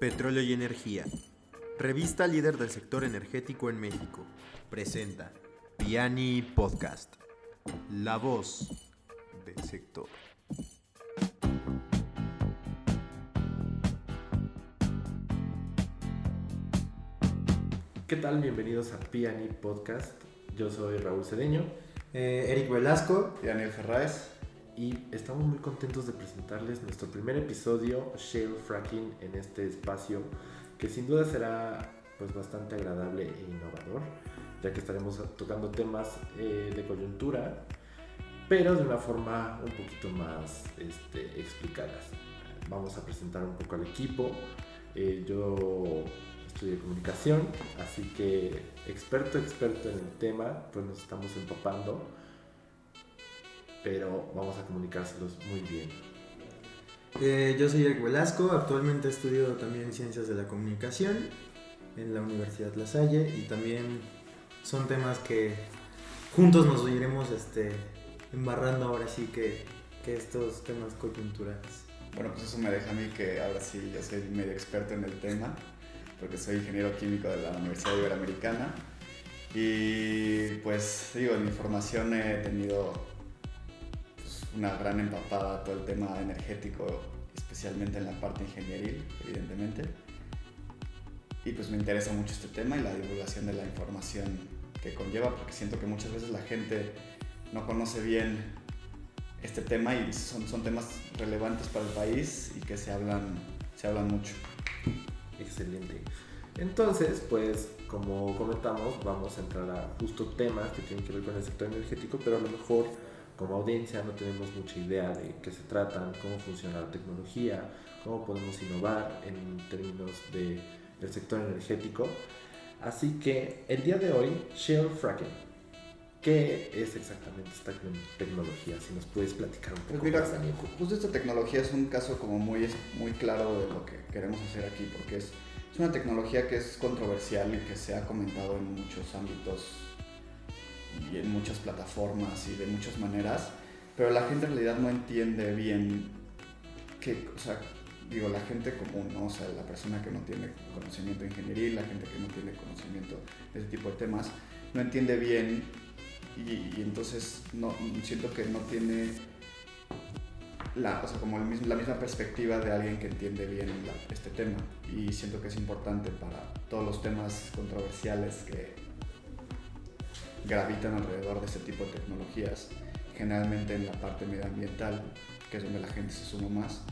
Petróleo y Energía. Revista líder del sector energético en México. Presenta Piani Podcast. La voz del sector. ¿Qué tal? Bienvenidos a Piani Podcast. Yo soy Raúl Cedeño Eh, Eric Velasco. y Daniel Ferraes. Y estamos muy contentos de presentarles nuestro primer episodio Shale Fracking en este espacio que sin duda será pues bastante agradable e innovador ya que estaremos tocando temas eh, de coyuntura pero de una forma un poquito más este, explicadas. Vamos a presentar un poco al equipo. Eh, yo estudié comunicación, así que experto, experto en el tema, pues nos estamos empapando, pero vamos a comunicárselos muy bien. Eh, yo soy Eric Velasco. Actualmente estudio también Ciencias de la Comunicación en la Universidad La Salle y también son temas que juntos nos iremos este, embarrando ahora sí que, que estos temas coyunturales. Bueno, pues eso me deja a mí que ahora sí ya soy medio experto en el tema, porque soy ingeniero químico de la Universidad Iberoamericana. Y pues digo, en mi formación he tenido una gran empapada todo el tema energético, especialmente en la parte ingenieril, evidentemente. Y pues me interesa mucho este tema y la divulgación de la información que conlleva, porque siento que muchas veces la gente no conoce bien este tema y son, son temas relevantes para el país y que se hablan, se hablan mucho. Excelente. Entonces, pues como comentamos, vamos a entrar a justo temas que tienen que ver con el sector energético, pero a lo mejor como audiencia no tenemos mucha idea de qué se tratan, cómo funciona la tecnología, cómo podemos innovar en términos de, del sector energético. Así que el día de hoy, Shale Fracking. ¿Qué es exactamente esta tecnología? Si nos puedes platicar un poco Pues mira, más, Daniel. justo esta tecnología es un caso como muy, muy claro de lo que queremos hacer aquí, porque es, es una tecnología que es controversial y que se ha comentado en muchos ámbitos y en muchas plataformas y de muchas maneras, pero la gente en realidad no entiende bien que, o sea, digo, la gente común, ¿no? O sea, la persona que no tiene conocimiento ingenieril, la gente que no tiene conocimiento de ese tipo de temas, no entiende bien y, y entonces no, siento que no tiene la, o sea, como el mismo- la misma perspectiva de alguien que entiende bien la- este tema. Y siento que es importante para todos los temas controversiales que gravitan alrededor de este tipo de tecnologías, generalmente en la parte medioambiental, que es donde la gente se suma más,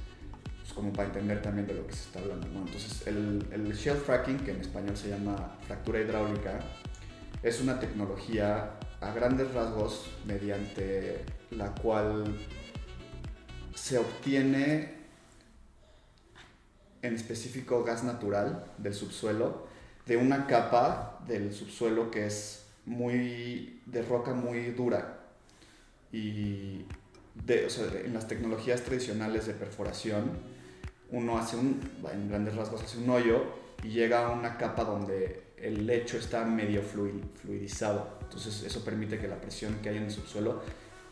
pues como para entender también de lo que se está hablando. ¿no? Entonces, el, el shale fracking, que en español se llama fractura hidráulica, es una tecnología a grandes rasgos mediante la cual se obtiene en específico gas natural del subsuelo de una capa del subsuelo que es muy de roca muy dura y de, o sea, en las tecnologías tradicionales de perforación uno hace un en grandes rasgos hace un hoyo y llega a una capa donde el lecho está medio flui- fluidizado entonces eso permite que la presión que hay en el subsuelo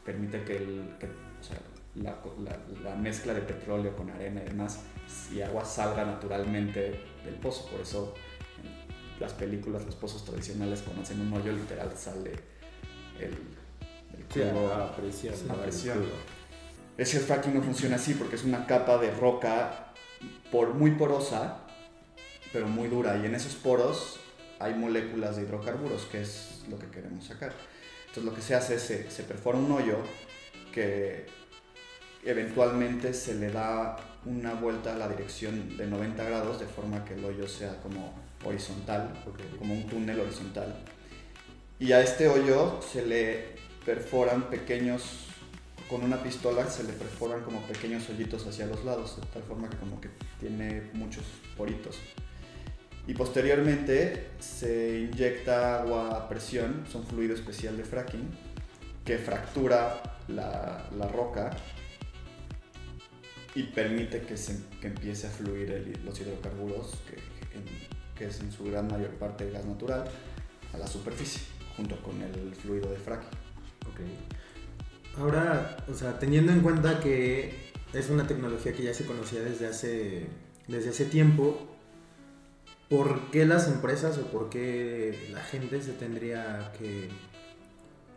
permite que, el, que, o sea, la, la- la mezcla de petróleo con arena y demás y agua salga naturalmente del pozo. Por eso las películas, los pozos tradicionales, cuando hacen un hoyo literal sale el, el Sí, crudo a presión. a presión. el shale fracking no funciona así porque es una capa de roca por, muy porosa, pero muy dura. Y en esos poros hay moléculas de hidrocarburos, que es lo que queremos sacar. Entonces lo que se hace es se, se perfora un hoyo que eventualmente se le da una vuelta a la dirección de 90 grados de forma que el hoyo sea como horizontal, Ok. como un túnel horizontal. Y a este hoyo se le perforan pequeños, con una pistola se le perforan como pequeños hoyitos hacia los lados, de tal forma que como que tiene muchos poritos. Y posteriormente se inyecta agua a presión, es un fluido especial de fracking, que fractura la, la roca y permite que, se, que empiece a fluir el- los hidrocarburos, que, en- que es en su gran mayor parte gas natural, a la superficie, junto con el fluido de fracking. Ok. Ahora, o sea, teniendo en cuenta que es una tecnología que ya se conocía desde hace, desde hace tiempo, ¿por qué las empresas o por qué la gente se tendría que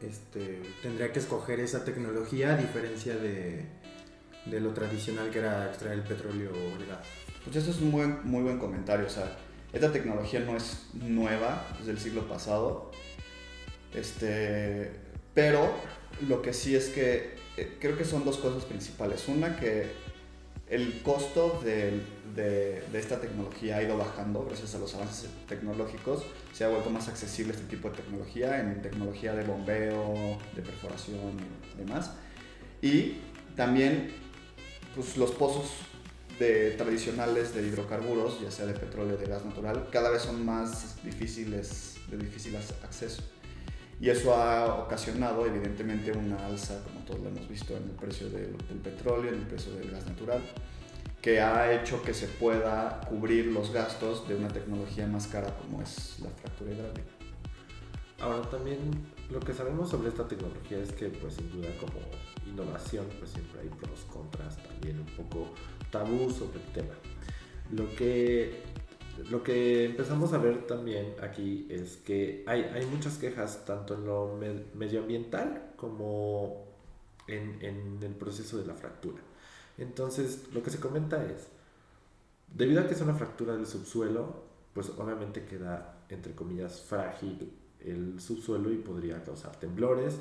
este, tendría que escoger esa tecnología a diferencia de, de lo tradicional que era extraer el petróleo o el gas? Pues eso es un buen, muy buen comentario. O sea, esta tecnología no es nueva, es del siglo pasado. Este, pero lo que sí es que eh, creo que son dos cosas principales. Una, que el costo de, de, de, esta tecnología ha ido bajando gracias a los avances tecnológicos. Se ha vuelto más accesible este tipo de tecnología en tecnología de bombeo, de perforación y demás. Y también pues, los pozos de tradicionales de hidrocarburos, ya sea de petróleo o de gas natural, cada vez son más difíciles, de difícil acceso. Y eso ha ocasionado evidentemente una alza, como todos lo hemos visto, en el precio del, del petróleo, en el precio del gas natural, que ha hecho que se pueda cubrir los gastos de una tecnología más cara como es la fractura hidráulica. Ahora también lo que sabemos sobre esta tecnología es que pues sin duda como innovación pues siempre hay pros, contras, también un poco tabú sobre tema. Lo que, lo que empezamos a ver también aquí es que hay, hay muchas quejas tanto en lo med medioambiental como en, en el proceso de la fractura. Entonces, lo que se comenta es, debido a que es una fractura del subsuelo, pues obviamente queda, entre comillas, frágil el subsuelo y podría causar temblores.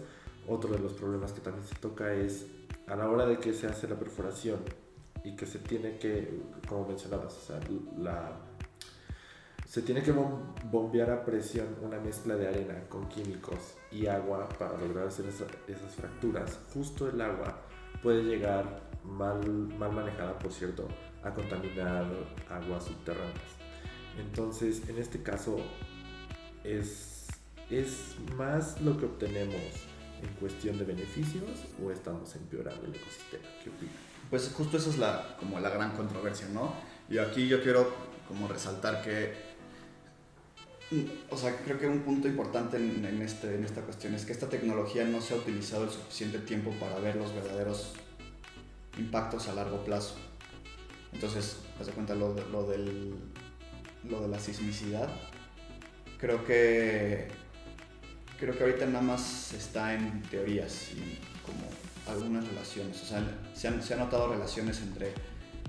Otro de los problemas que también se toca es a la hora de que se hace la perforación y que se tiene que, como mencionabas, o sea, la, se tiene que bombear a presión una mezcla de arena con químicos y agua para lograr hacer esa, esas fracturas. Justo el agua puede llegar mal, mal manejada, por cierto, a contaminar aguas subterráneas. Entonces, en este caso, es, es más lo que obtenemos en cuestión de beneficios o estamos empeorando el ecosistema. ¿Qué opinas? Pues justo esa es la, como la gran controversia, ¿no? Y aquí yo quiero como resaltar que, o sea, creo que un punto importante en, este, en esta cuestión es que esta tecnología no se ha utilizado el suficiente tiempo para ver los verdaderos impactos a largo plazo. Entonces, haz de cuenta lo, lo, del, lo de la sismicidad. Creo que, creo que ahorita nada más está en teorías y como algunas relaciones. O sea, se han, se han notado relaciones entre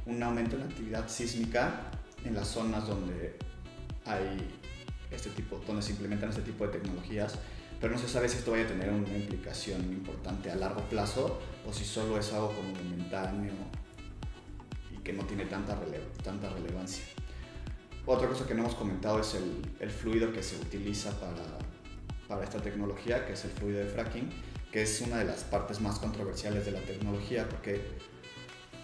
un aumento en la actividad sísmica en las zonas donde hay este tipo, donde se implementan este tipo de tecnologías, pero no se sabe si esto vaya a tener una implicación importante a largo plazo o si solo es algo como momentáneo y que no tiene tanta, tanta relevancia. Otra cosa que no hemos comentado es el, el fluido que se utiliza para, para esta tecnología, que es el fluido de fracking, que es una de las partes más controversiales de la tecnología, porque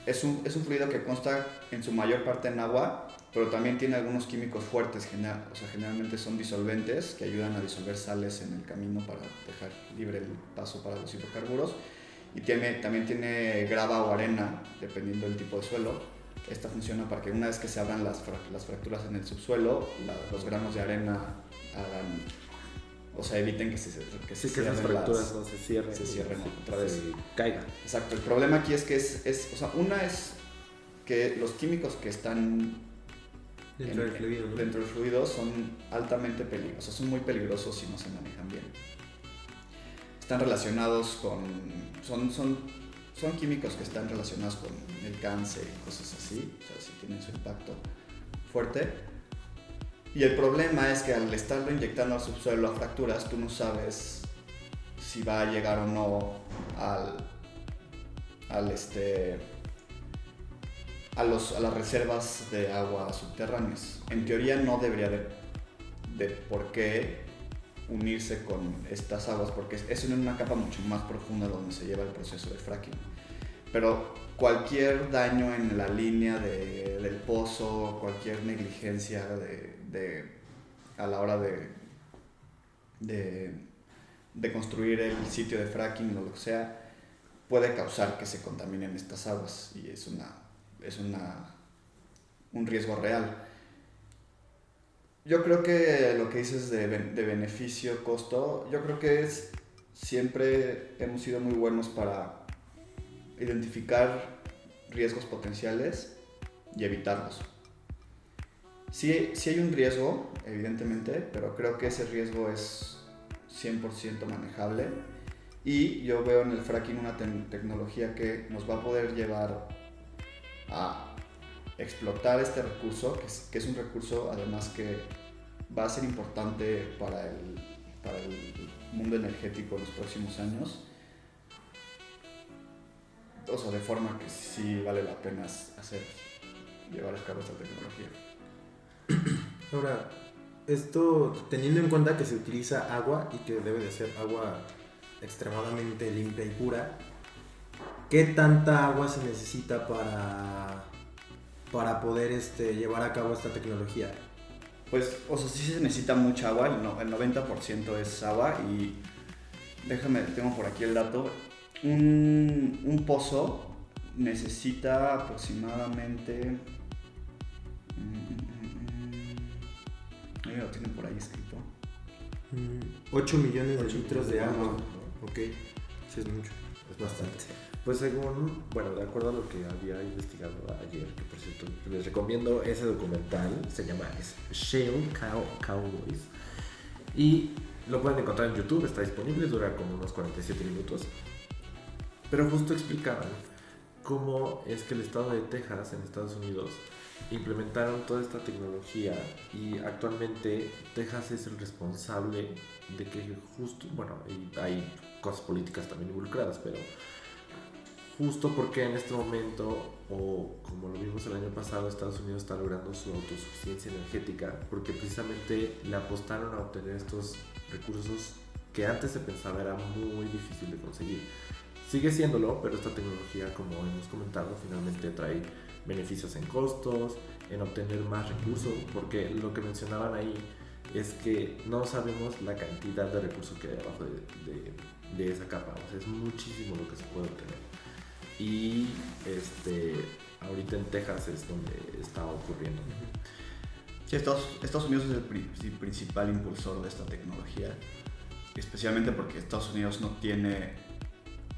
es un, es un fluido que consta en su mayor parte en agua, pero también tiene algunos químicos fuertes, o sea, generalmente son disolventes que ayudan a disolver sales en el camino para dejar libre el paso para los hidrocarburos. Y tiene, también tiene grava o arena, dependiendo del tipo de suelo. Esta funciona para que una vez que se abran las, las fracturas en el subsuelo, la, los granos de arena hagan o sea, eviten que se, que sí, se que cierren esas fracturas las, no se cierren, se cierren otra vez. se caigan. Exacto, el problema aquí es que es, es, o sea, una es que los químicos que están Dentro en- del fluido, ¿no? dentro del fluido son altamente peligrosos, o sea, son muy peligrosos si no se manejan bien. Están relacionados con, son, son, son químicos que están relacionados con el cáncer y cosas así, o sea, si tienen su impacto fuerte. Y el problema es que al estarlo inyectando al subsuelo a fracturas, tú no sabes si va a llegar o no al, al este, a, los, a las reservas de agua subterráneas. En teoría no debería de, de por qué unirse con estas aguas, porque es- en una capa mucho más profunda donde se lleva el proceso de fracking. Pero cualquier daño en la línea de- del pozo, cualquier negligencia de, de- a la hora de, de, de construir el sitio de fracking o lo que sea, puede causar que se contaminen estas aguas y es, una, es una, un riesgo real. Yo creo que lo que dices de, de beneficio-costo, yo creo que es siempre hemos sido muy buenos para identificar riesgos potenciales y evitarlos. Sí, sí hay un riesgo, evidentemente, pero creo que ese riesgo es 100% manejable. Y yo veo en el fracking una te- tecnología que nos va a poder llevar a explotar este recurso, que es, que es un recurso además que va a ser importante para el, para el mundo energético en los próximos años. O sea, de forma que sí vale la pena hacer, llevar a cabo esta tecnología. Ahora, esto teniendo en cuenta que se utiliza agua y que debe de ser agua extremadamente limpia y pura, ¿qué tanta agua se necesita para, para poder este, llevar a cabo esta tecnología? Pues, o sea, sí se necesita mucha agua, el, no- el 90% es agua y déjame, tengo por aquí el dato. Un, pozo necesita aproximadamente... mm, ahí lo tienen por ahí escrito. 8 Mm, millones de litros de agua. Ok, sí es mucho. Es bastante. Pues según, bueno, de acuerdo a lo que había investigado ayer, que por cierto les recomiendo ese documental, se llama Shale Cow Cowboys. Y lo pueden encontrar en YouTube, está disponible, dura como unos 47 minutos. Pero justo explicaban cómo es que el estado de Texas en Estados Unidos implementaron toda esta tecnología y actualmente Texas es el responsable de que justo, bueno, hay cosas políticas también involucradas, pero justo porque en este momento, o como lo vimos el año pasado, Estados Unidos está logrando su autosuficiencia energética, porque precisamente le apostaron a obtener estos recursos que antes se pensaba era muy difícil de conseguir. Sigue siéndolo, pero esta tecnología, como hemos comentado, finalmente trae beneficios en costos, en obtener más recursos, porque lo que mencionaban ahí es que no sabemos la cantidad de recursos que hay abajo de, de- de esa capa, o sea, es muchísimo lo que se puede obtener. Y este, ahorita en Texas es donde está ocurriendo. Sí, Estados, Estados Unidos es el, pri- el principal impulsor de esta tecnología, especialmente porque Estados Unidos no tiene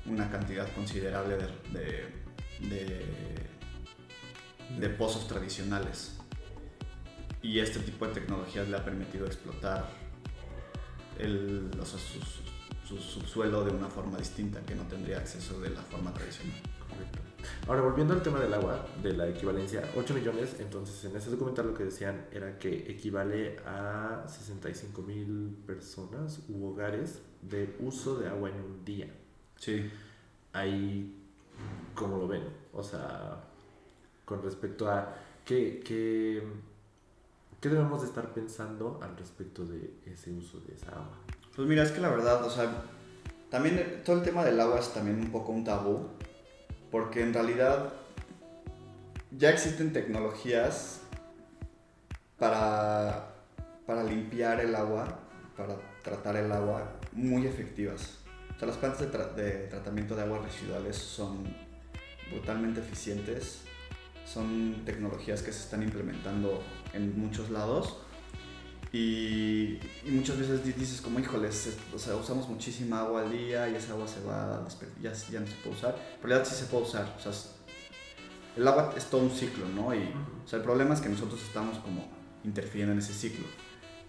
una cantidad considerable de, de, de- pozos tradicionales. Y este tipo de tecnologías le ha permitido explotar el, o sea, su, su- su subsuelo de una forma distinta que no tendría acceso de la forma tradicional. Correcto. Ahora, volviendo al tema del agua, de la equivalencia, 8 millones, entonces en ese documental lo que decían era que equivale a 65 mil personas u hogares de uso de agua en un día. Sí. Ahí, ¿cómo lo ven? O sea, con respecto a qué, qué, qué debemos de estar pensando al respecto de ese uso de esa agua. Pues mira, es que la verdad, o sea, también todo el tema del agua es también un poco un tabú, porque en realidad ya existen tecnologías para, para limpiar el agua, para tratar el agua muy efectivas. O sea, las plantas de, tra- de tratamiento de aguas residuales son brutalmente eficientes, son tecnologías que se están implementando en muchos lados y, y muchas veces di- dices como, híjoles, es- o sea, usamos muchísima agua al día y esa agua se va ya, ya no se puede usar. En realidad sí se puede usar. O sea, el agua es todo un ciclo, ¿no? Y, o sea, el problema es que nosotros estamos como interfiriendo en ese ciclo.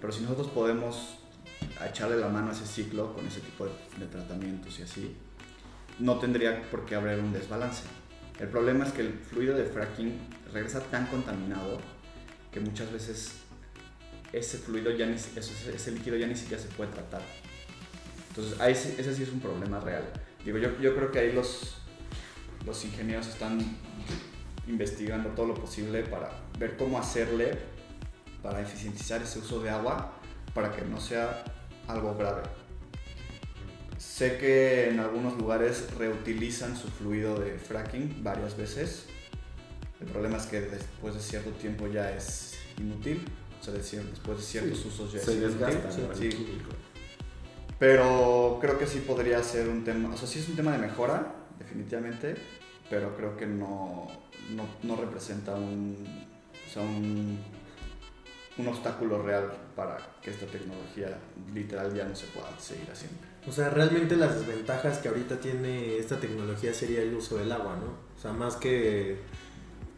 Pero si nosotros podemos echarle la mano a ese ciclo con ese tipo de, de tratamientos y así, no tendría por qué haber un desbalance. El problema es que el fluido de fracking regresa tan contaminado que muchas veces ese fluido ya ni, ese, ese líquido ya ni siquiera se puede tratar. Entonces, ahí ese sí es un problema real. Digo, yo, yo creo que ahí los, los ingenieros están investigando todo lo posible para ver cómo hacerle para eficientizar ese uso de agua para que no sea algo grave. Sé que en algunos lugares reutilizan su fluido de fracking varias veces. El problema es que después de cierto tiempo ya es inútil. O sea, después de ciertos Sí, usos ya Se es inútil. desgasta el sí. Pero creo que sí podría ser un tema, o sea, sí es un tema de mejora, definitivamente, pero creo que no, no, no representa un, o sea, un, un obstáculo real para que esta tecnología literal ya no se pueda seguir haciendo. O sea, realmente las desventajas que ahorita tiene esta tecnología sería el uso del agua, ¿no? O sea, más que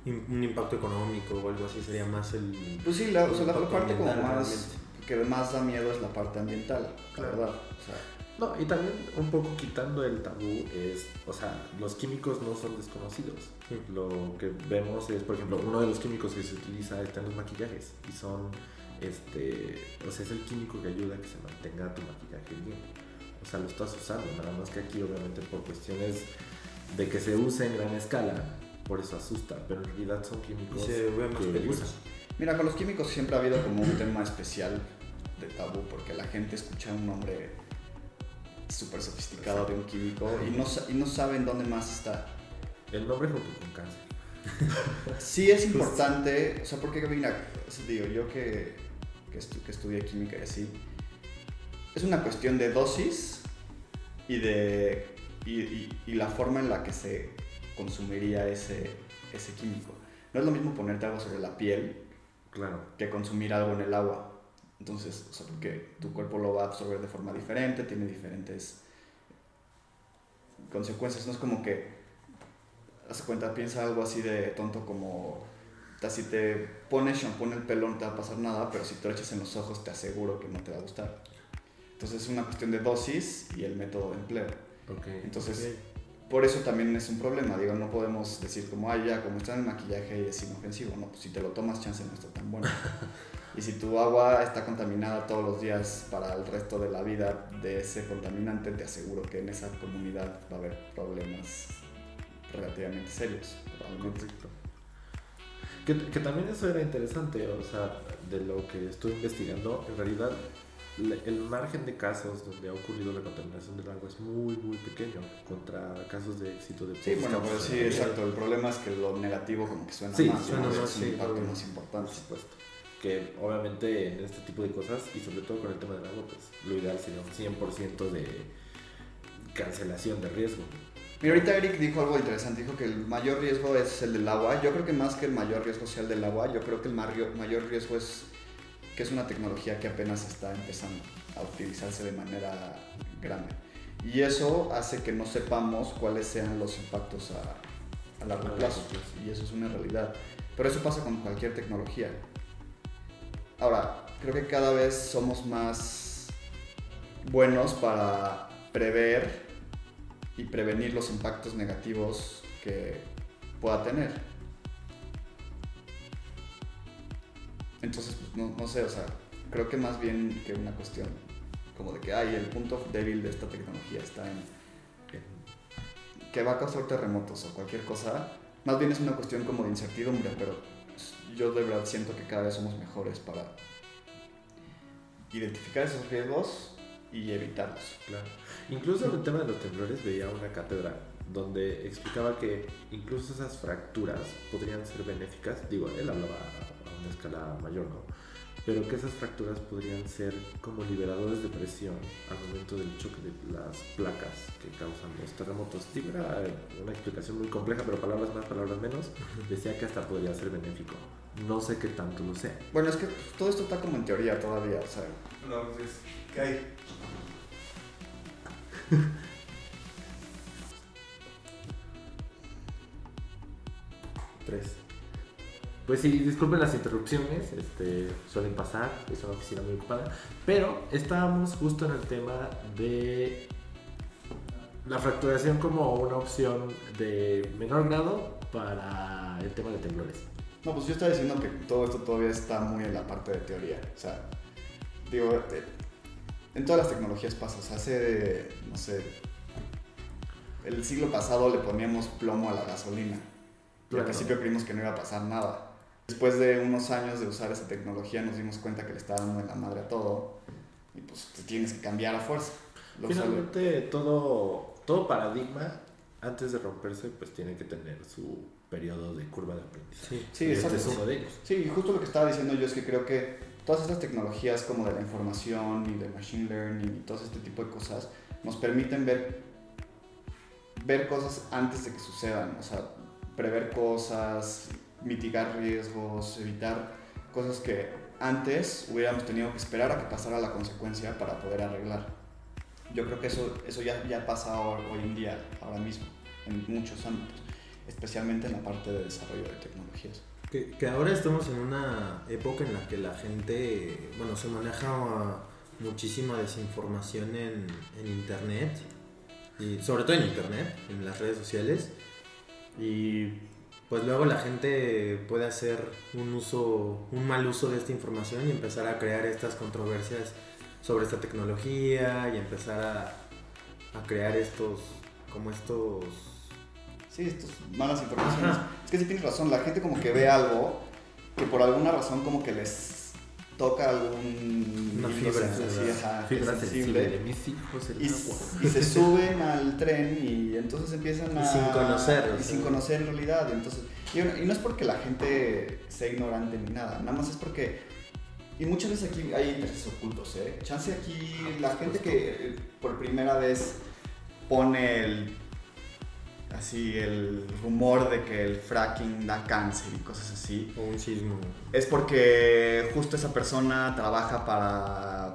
un impacto económico o algo así, sería más el... Pues sí, la, o sea, la, parte como más realmente. que más da miedo es la parte ambiental, la Claro. verdad. O sea, No, y también un poco quitando el tabú es, o sea, los químicos no son desconocidos. Sí. Lo que vemos es, por ejemplo, uno de los químicos que se utiliza está en los maquillajes y son, este, o sea, es el químico que ayuda a que se mantenga tu maquillaje bien. O sea, lo estás usando, nada más que aquí obviamente por cuestiones de que se use en gran escala, por eso asusta, pero en realidad son Y químicos se ve más que usan. mira, con los químicos siempre ha habido como un tema especial de tabú porque la gente escucha un nombre súper sofisticado de un químico y no, y no saben dónde más está. El nombre junto con cáncer. Sí es importante, o sea, porque mira, digo, yo que, que, estu- que estudié química y así, es una cuestión de dosis y de y, y- y la forma en la que se consumiría ese, ese químico. No es lo mismo ponerte algo sobre la piel Claro. que consumir algo en el agua. Entonces, o sea, porque tu cuerpo lo va a absorber de forma diferente, tiene diferentes consecuencias. No es como que, haz cuenta, piensa algo así de tonto como, si te pones shampoo en el pelo no te va a pasar nada, pero si te lo echas en los ojos te aseguro que no te va a gustar. Entonces es una cuestión de dosis y el método de empleo. Ok. Entonces, por eso también es un problema. Digo, no podemos decir como, ay, ya, como está en el maquillaje es inofensivo. No, pues si te lo tomas, chance no está tan bueno. y si tu agua está contaminada todos los días para el resto de la vida de ese contaminante, te aseguro que en esa comunidad va a haber problemas relativamente serios. Probablemente. Que, que también eso era interesante, o sea, de lo que estuve investigando, en realidad el margen de casos donde ha ocurrido la contaminación del agua es muy, muy pequeño contra casos de éxito de Sí, bueno, pues sí, exacto. El problema es que lo negativo como que suena Sí, más. suena ¿no? más, es un sí, impacto más Por importante. supuesto. Que obviamente en este tipo de cosas, y sobre todo con el tema del agua, pues lo ideal sería un 100% de cancelación de riesgo. Mira, ahorita Eric dijo algo interesante, dijo que el mayor riesgo es el del agua. Yo creo que más que el mayor riesgo sea el del agua, yo creo que el mayor riesgo es que es una tecnología que apenas está empezando a utilizarse de manera grande. Y eso hace que no sepamos cuáles sean los impactos a, largo plazo. Y eso es una realidad. Pero eso pasa con cualquier tecnología. Ahora, creo que cada vez somos más buenos para prever y prevenir los impactos negativos que pueda tener. Entonces, pues, no, no sé, o sea, creo que más bien que una cuestión como de que, ay, el punto débil de esta tecnología está en, que va a causar terremotos o cualquier cosa, más bien es una cuestión como de incertidumbre, pero yo de verdad siento que cada vez somos mejores para identificar esos riesgos y evitarlos. Incluso en el tema de los temblores veía una cátedra donde explicaba que incluso esas fracturas podrían ser benéficas. Digo, él hablaba a una escala mayor, ¿no? Pero que esas fracturas podrían ser como liberadores de presión al momento del choque de las placas que causan los terremotos. Era una explicación muy compleja, pero palabras más, palabras menos. Decía que hasta podría ser benéfico. No sé qué tanto lo sea. Bueno, es que todo esto está como en teoría todavía, o sea, No, pues, ¿qué hay? Tres. Pues sí, disculpen las interrupciones, este, suelen pasar, es una oficina muy ocupada, pero estábamos justo en el tema de la fracturación como una opción de menor grado para el tema de temblores. No, pues yo estaba diciendo que todo esto todavía está muy en la parte de teoría. O sea, digo, eh, en todas las tecnologías pasa. O sea, hace, no sé, el siglo pasado le poníamos plomo a la gasolina. Y al principio creímos que no iba a pasar nada. Después de unos años de usar esa tecnología nos dimos cuenta que le estaba dando en la madre a todo. Y pues te tienes que cambiar a fuerza. Lo sale- Finalmente, todo, todo paradigma, antes de romperse, pues tiene que tener su periodo de curva de aprendizaje. Sí. Sí, Y este es uno de ellos. Sí, justo lo que estaba diciendo yo es que creo que todas estas tecnologías como de la información y de machine learning y todo este tipo de cosas nos permiten ver, ver cosas antes de que sucedan, o sea, prever cosas, mitigar riesgos, evitar cosas que antes hubiéramos tenido que esperar a que pasara la consecuencia para poder arreglar. Yo creo que eso, eso ya, ya pasa hoy, hoy en día, ahora mismo, en muchos ámbitos. especialmente en la parte de desarrollo de tecnologías. Que, que ahora estamos en una época en la que la gente, bueno, se maneja muchísima desinformación en, en internet, y sobre todo en internet, en las redes sociales, y pues luego la gente puede hacer un uso, un mal uso de esta información y empezar a crear estas controversias sobre esta tecnología y empezar a, a crear estos, como estos Sí, estas malas informaciones. Ajá. Es que sí tienes razón, la gente como que ve algo que por alguna razón como que les toca algún Una fibra, sensible, ¿verdad? ajá, Fibra sensible, sensible de mis hijos el y, agua. s- y se suben al tren y entonces empiezan a... Y sin conocer, Y sin conocer en realidad. Entonces, y, y no es porque la gente sea ignorante ni nada, nada más es porque... Y muchas veces aquí hay intereses ocultos, ¿eh? Chance aquí la gente que por primera vez pone el... Así el rumor de que el fracking da cáncer y cosas así o un sismo. es porque justo esa persona trabaja para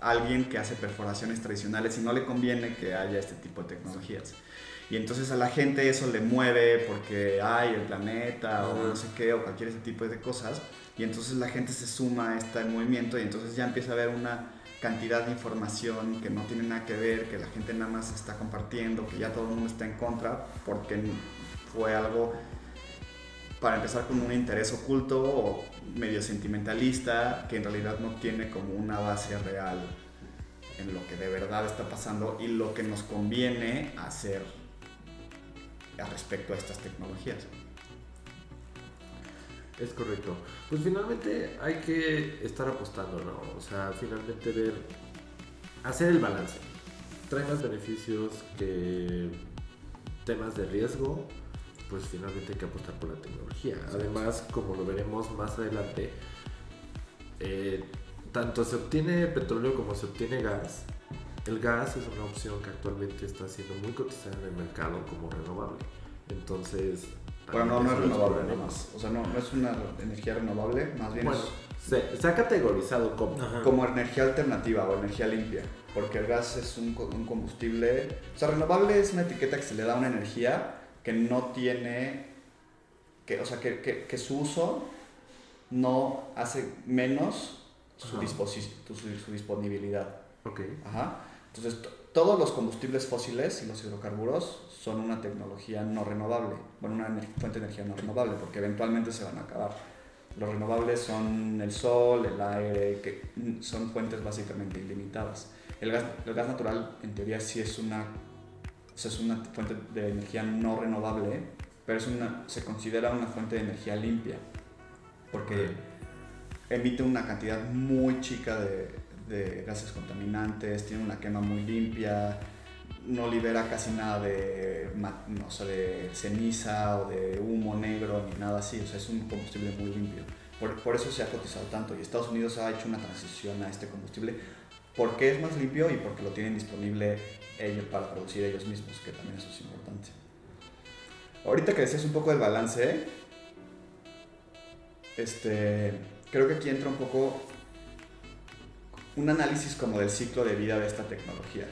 alguien que hace perforaciones tradicionales y no le conviene que haya este tipo de tecnologías. Y entonces a la gente eso le mueve porque hay el planeta o no sé qué o cualquier ese tipo de cosas. Y entonces la gente se suma a este movimiento y entonces ya empieza a haber una cantidad de información que no tiene nada que ver, que la gente nada más está compartiendo, que ya todo el mundo está en contra porque fue algo para empezar con un interés oculto o medio sentimentalista que en realidad no tiene como una base real en lo que de verdad está pasando y lo que nos conviene hacer respecto a estas tecnologías. Es correcto. Pues finalmente hay que estar apostando, ¿no? O sea, finalmente ver, hacer el balance. Trae más beneficios que temas de riesgo, pues finalmente hay que apostar por la tecnología. Además, como lo veremos más adelante, eh, tanto se obtiene petróleo como se obtiene gas. El gas es una opción que actualmente está siendo muy cotizada en el mercado como renovable. Entonces... Bueno, no, no es renovable nada exploraremos. más. O sea, no, no es una energía renovable, más bien Bueno, es se, se ha categorizado como. Ajá. como energía alternativa o energía limpia, porque el gas es un, co- un combustible, o sea, renovable es una etiqueta que se le da a una energía que no tiene, que, o sea, que, que- que su uso no hace menos su, su, su disponibilidad. Ok. Ajá. Entonces, to- todos los combustibles fósiles y los hidrocarburos son una tecnología no renovable, bueno, una fuente de energía no renovable, porque eventualmente se van a acabar. Los renovables son el sol, el aire, que son fuentes básicamente ilimitadas. El gas, el gas natural, en teoría, sí es una, o sea, es una fuente de energía no renovable, pero es una, se considera una fuente de energía limpia, porque emite una cantidad muy chica de, de gases contaminantes, tiene una quema muy limpia, no libera casi nada de, no, sea, de ceniza o de humo negro ni nada así, o sea, es un combustible muy limpio. Por, por eso se ha cotizado tanto y Estados Unidos ha hecho una transición a este combustible porque es más limpio y porque lo tienen disponible ellos para producir ellos mismos, que también eso es importante. Ahorita que decías un poco del balance, este, creo que aquí entra un poco un análisis como del ciclo de vida de esta tecnología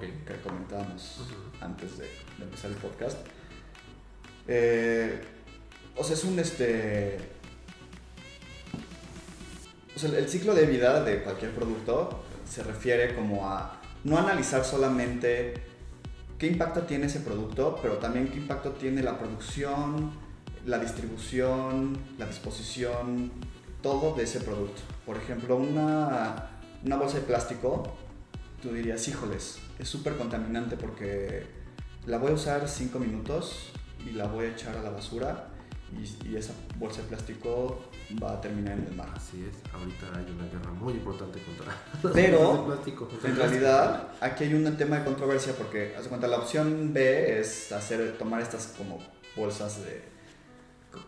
que comentábamos antes de, de empezar el podcast. Eh, o sea, es un este. O sea, el ciclo de vida de cualquier producto se refiere como a no analizar solamente qué impacto tiene ese producto, pero también qué impacto tiene la producción, la distribución, la disposición, todo de ese producto. Por ejemplo, una, una bolsa de plástico, tú dirías, híjoles, es súper contaminante porque la voy a usar 5 minutos y la voy a echar a la basura y, y esa bolsa de plástico va a terminar en el mar. Así es. Ahorita hay una guerra muy importante contra Pero, de plástico. En realidad, aquí hay un tema de controversia porque, haz cuenta, la opción B es hacer, tomar estas como bolsas de,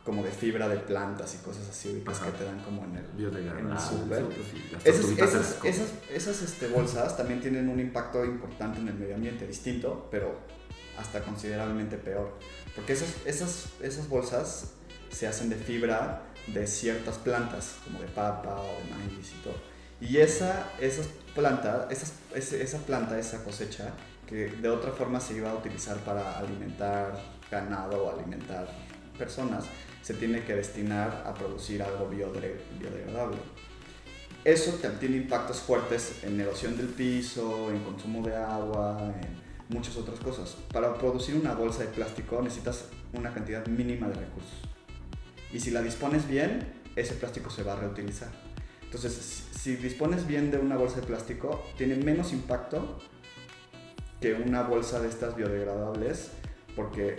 como de fibra de plantas y cosas así ubicas, que te dan como en el, en el súper. sí, las Esas, esas, esas, esas, este, bolsas también tienen un impacto importante en el medio ambiente, distinto, pero hasta considerablemente peor. Porque esas, esas, esas bolsas se hacen de fibra de ciertas plantas, como de papa o de maíz y todo. Y esa, esas plantas, esas, esa planta, esa cosecha, que de otra forma se iba a utilizar para alimentar ganado o alimentar personas, se tiene que destinar a producir algo biodegradable. Eso tiene impactos fuertes en erosión del piso, en consumo de agua, en muchas otras cosas. Para producir una bolsa de plástico necesitas una cantidad mínima de recursos. Y si la dispones bien, ese plástico se va a reutilizar. Entonces, si dispones bien de una bolsa de plástico, tiene menos impacto que una bolsa de estas biodegradables porque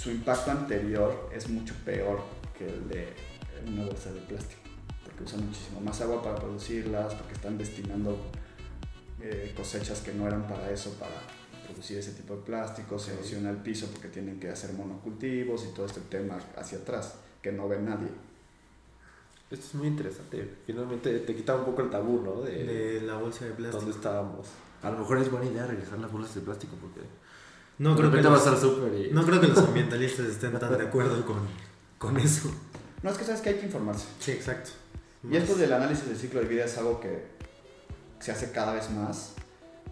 su impacto anterior es mucho peor que el de una bolsa de plástico. Porque usan muchísimo más agua para producirlas, porque están destinando eh, cosechas que no eran para eso, para producir ese tipo de plástico, se erosiona el piso porque tienen que hacer monocultivos y todo este tema hacia atrás que no ve nadie. Esto es muy interesante. Finalmente te quita un poco el tabú, ¿no? De, De la bolsa de plástico. dónde estábamos. A lo mejor es buena idea regresar las bolsas de plástico porque No creo, que vas los, al y... no creo que los ambientalistas estén tan de acuerdo con, con eso. No, es que sabes que hay que informarse. Sí, exacto. Y esto del análisis del ciclo de vida es algo que se hace cada vez más,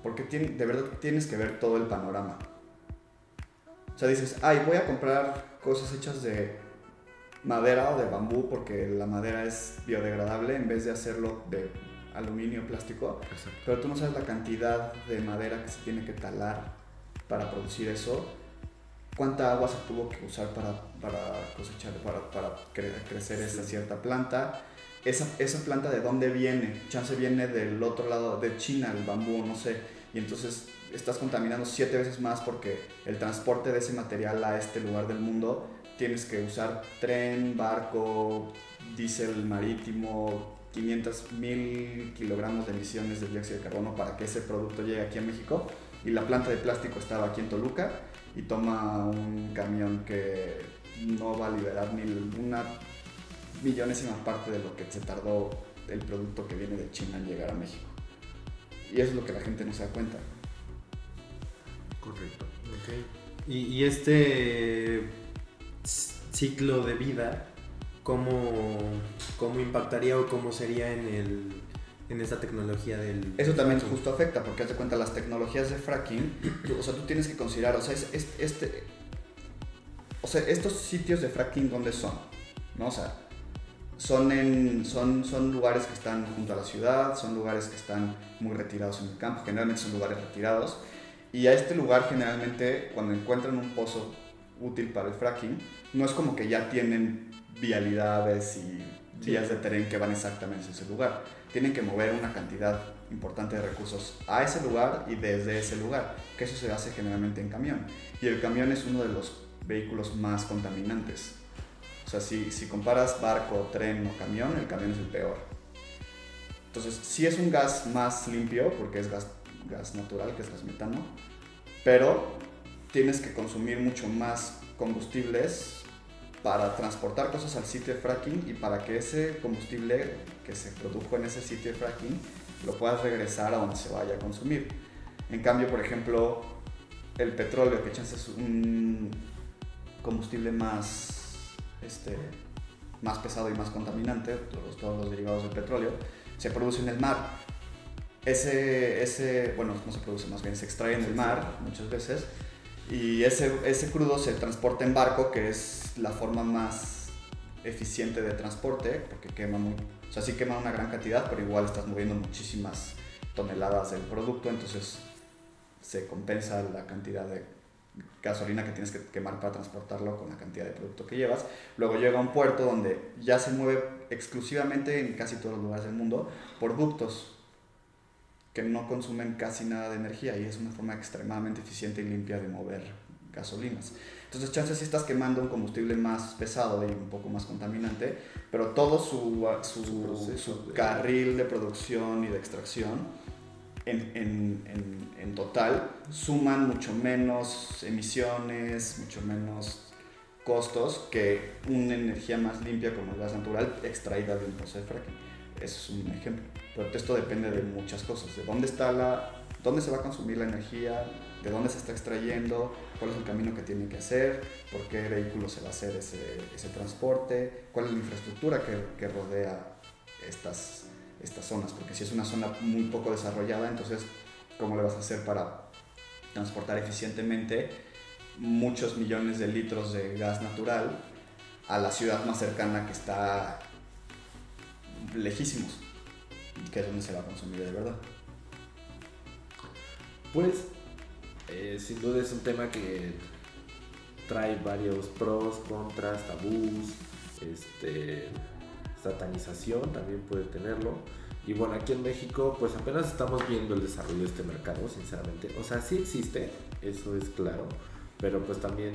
porque de verdad tienes que ver todo el panorama. O sea, dices, ay, voy a comprar cosas hechas de madera o de bambú porque la madera es biodegradable en vez de hacerlo de aluminio o plástico, Exacto. pero tú no sabes la cantidad de madera que se tiene que talar para producir eso, cuánta agua se tuvo que usar para, para cosechar, para, para cre- crecer esa cierta planta, esa, esa planta de dónde viene, chance viene del otro lado, de China, el bambú, no sé, y entonces estás contaminando siete veces más porque el transporte de ese material a este lugar del mundo tienes que usar tren, barco, diésel marítimo, 500 mil kilogramos de emisiones de dióxido de carbono para que ese producto llegue aquí a México y la planta de plástico estaba aquí en Toluca y toma un camión que no va a liberar ni una millonésima parte de lo que se tardó el producto que viene de China en llegar a México. Y eso es lo que la gente no se da cuenta. Correcto. Ok. Y, y este ciclo de vida, ¿cómo, ¿cómo impactaría o cómo sería en, el, en esta tecnología del... Eso también justo afecta, porque haz de cuenta, las tecnologías de fracking, tú- o sea, tú tienes que considerar, o sea, es, es- este, o sea, estos sitios de fracking, ¿dónde son? ¿No? O sea, son, en, son, son lugares que están junto a la ciudad, son lugares que están muy retirados en el campo, generalmente son lugares retirados, y a este lugar generalmente, cuando encuentran un pozo útil para el fracking, no es como que ya tienen vialidades y Sí. vías de tren que van exactamente a ese lugar. Tienen que mover una cantidad importante de recursos a ese lugar y desde ese lugar, que eso se hace generalmente en camión. Y el camión es uno de los vehículos más contaminantes. O sea, si, si comparas barco, tren o camión, el camión es el peor. Entonces, sí es un gas más limpio, porque es gas, gas natural, que es gas metano, pero tienes que consumir mucho más combustibles para transportar cosas al sitio de fracking y para que ese combustible que se produjo en ese sitio de fracking lo puedas regresar a donde se vaya a consumir. En cambio, por ejemplo, el petróleo, que chance es un combustible más, este, más pesado y más contaminante, todos, todos los derivados del petróleo, se produce en el mar. Ese, ese, bueno, no se produce, más bien se extrae en el mar muchas veces y ese, ese crudo se transporta en barco, que es la forma más eficiente de transporte, porque quema muy, o sea, sí quema una gran cantidad, pero igual estás moviendo muchísimas toneladas del producto, entonces se compensa la cantidad de gasolina que tienes que quemar para transportarlo con la cantidad de producto que llevas. Luego llega a un puerto donde ya se mueve exclusivamente en casi todos los lugares del mundo por ductos que no consumen casi nada de energía y es una forma extremadamente eficiente y limpia de mover gasolinas. Entonces, chances si estás quemando un combustible más pesado y un poco más contaminante, pero todo su, su, Su su carril de producción y de extracción en, en, en, en total suman mucho menos emisiones, mucho menos costos que una energía más limpia como el gas natural extraída de un proceso de fracking. Eso es un ejemplo. Pero esto depende de muchas cosas, de dónde está la, dónde se va a consumir la energía, de dónde se está extrayendo, cuál es el camino que tiene que hacer, por qué vehículo se va a hacer ese, transporte, cuál es la infraestructura que, que rodea estas, estas zonas, porque si es una zona muy poco desarrollada, entonces, ¿cómo le vas a hacer para transportar eficientemente muchos millones de litros de gas natural a la ciudad más cercana que está lejísimos, que es donde se va a consumir de verdad. Pues, eh, sin duda es un tema que trae varios pros, contras, tabús, este, satanización también puede tenerlo. Y bueno, aquí en México pues apenas estamos viendo el desarrollo de este mercado, sinceramente. O sea, sí existe, eso es claro, pero pues también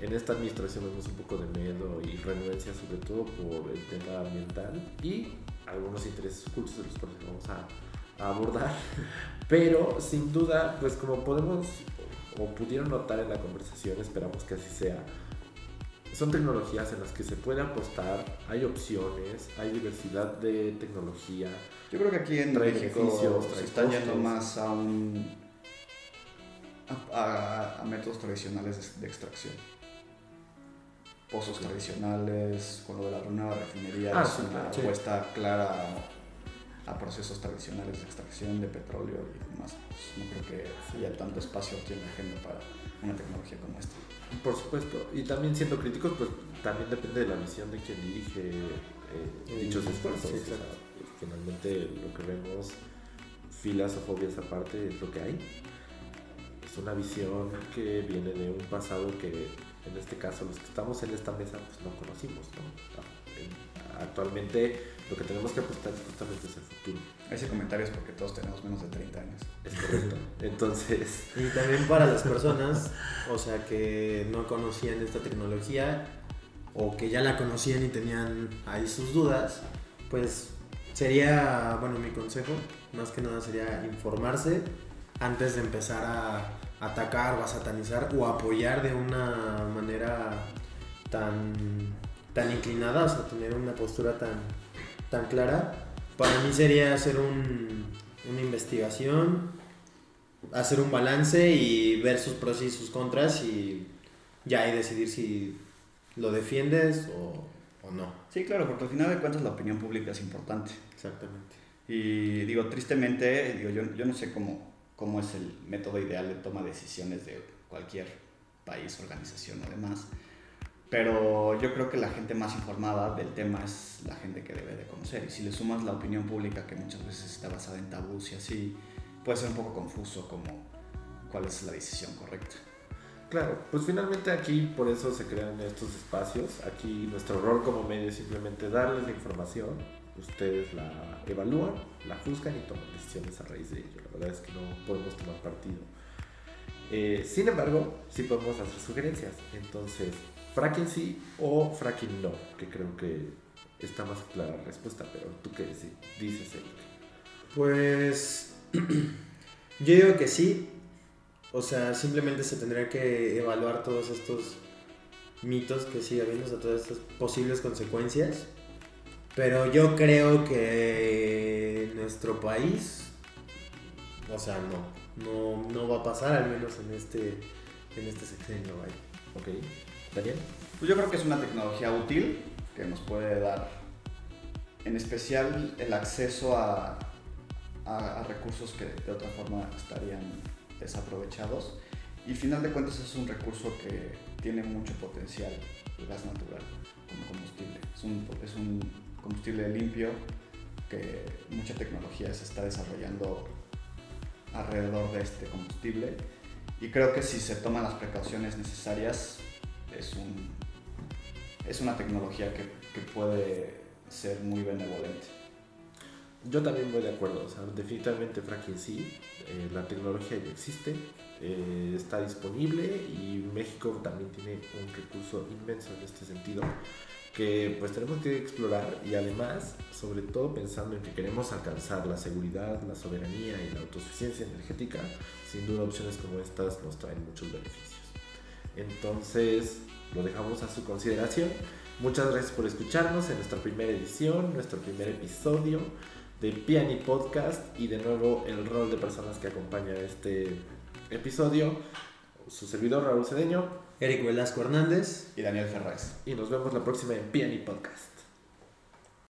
en esta administración vemos un poco de miedo y renuencia sobre todo por el tema ambiental y algunos intereses ocultos de los cuales vamos a, a abordar. Pero sin duda, pues como podemos o pudieron notar en la conversación, esperamos que así sea, son tecnologías en las que se puede apostar, hay opciones, hay diversidad de tecnología. Yo creo que aquí en México se está yendo más a un a, a- a métodos tradicionales de, de extracción. Pozos tradicionales, con lo de la nueva refinería, Ah, es sí, una sí. apuesta clara a, a procesos tradicionales de extracción de petróleo y demás. Pues no creo que haya tanto espacio aquí en la agenda para una tecnología como esta. Por supuesto, y también siendo críticos, pues también depende de la visión de quien dirige eh, dichos esfuerzos. Sí, O sea, finalmente lo que vemos, filas o fobias aparte, es lo que hay. Es una visión que viene de un pasado que, en este caso, los que estamos en esta mesa, pues no conocimos. ¿no? En- Actualmente lo que tenemos que apostar justamente es el futuro. Ese comentario es porque todos tenemos menos de 30 años. Es correcto. Entonces, Y también para las personas, o sea, que no conocían esta tecnología o que ya la conocían y tenían ahí sus dudas, pues sería, bueno, mi consejo, más que nada sería informarse antes de empezar a atacar o a satanizar o apoyar de una manera tan, tan inclinada, o sea, tener una postura tan, tan clara. Para mí sería hacer un- una investigación, hacer un balance y ver sus pros y sus contras y ya ahí decidir si lo defiendes o, o no. Sí, claro, porque al final de cuentas la opinión pública es importante. Exactamente. Y digo, tristemente, digo, yo, yo no sé cómo, cómo es el método ideal de toma de decisiones de cualquier país, organización o demás, pero yo creo que la gente más informada del tema es la gente que debe de conocer. Y si le sumas la opinión pública, que muchas veces está basada en tabús y así, puede ser un poco confuso como cuál es la decisión correcta. Claro, pues finalmente aquí por eso se crean estos espacios. Aquí nuestro rol como medio es simplemente darles la información. Ustedes la evalúan, la juzgan y toman decisiones a raíz de ello. La verdad es que no podemos tomar partido. Eh, sin embargo, sí podemos hacer sugerencias. Entonces, fracking sí o fracking no, que creo que está más clara la respuesta. Pero tú qué dices, dices Eric. Pues yo digo que sí. O sea, simplemente se tendría que evaluar todos estos mitos que sigue habiendo, o sea, todas estas posibles consecuencias. Pero yo creo que en nuestro país, o sea, no, no, no va a pasar, al menos en este, en este sexenio, vaya. ¿Ok? ¿Daniel? Pues yo creo que es una tecnología útil que nos puede dar, en especial, el acceso a, a- a recursos que de otra forma estarían desaprovechados. Y final de cuentas es un recurso que tiene mucho potencial, el gas natural, como combustible. Es un, es un combustible limpio que mucha tecnología se está desarrollando alrededor de este combustible. Y creo que si se toman las precauciones necesarias, es, un, es una tecnología que, que puede ser muy benevolente. Yo también voy de acuerdo, o sea, definitivamente fracking sí, eh, la tecnología ya existe, eh, está disponible y México también tiene un recurso inmenso en este sentido que pues tenemos que explorar y además, sobre todo pensando en que queremos alcanzar la seguridad, la soberanía y la autosuficiencia energética, sin duda opciones como estas nos traen muchos beneficios. Entonces, lo dejamos a su consideración. Muchas gracias por escucharnos en nuestra primera edición, nuestro primer episodio de Piani Podcast y de nuevo el rol de personas que acompaña este episodio, su servidor Raúl Cedeño Eric Velasco Hernández. Y Daniel Ferraz. y nos vemos la próxima en Piani Podcast.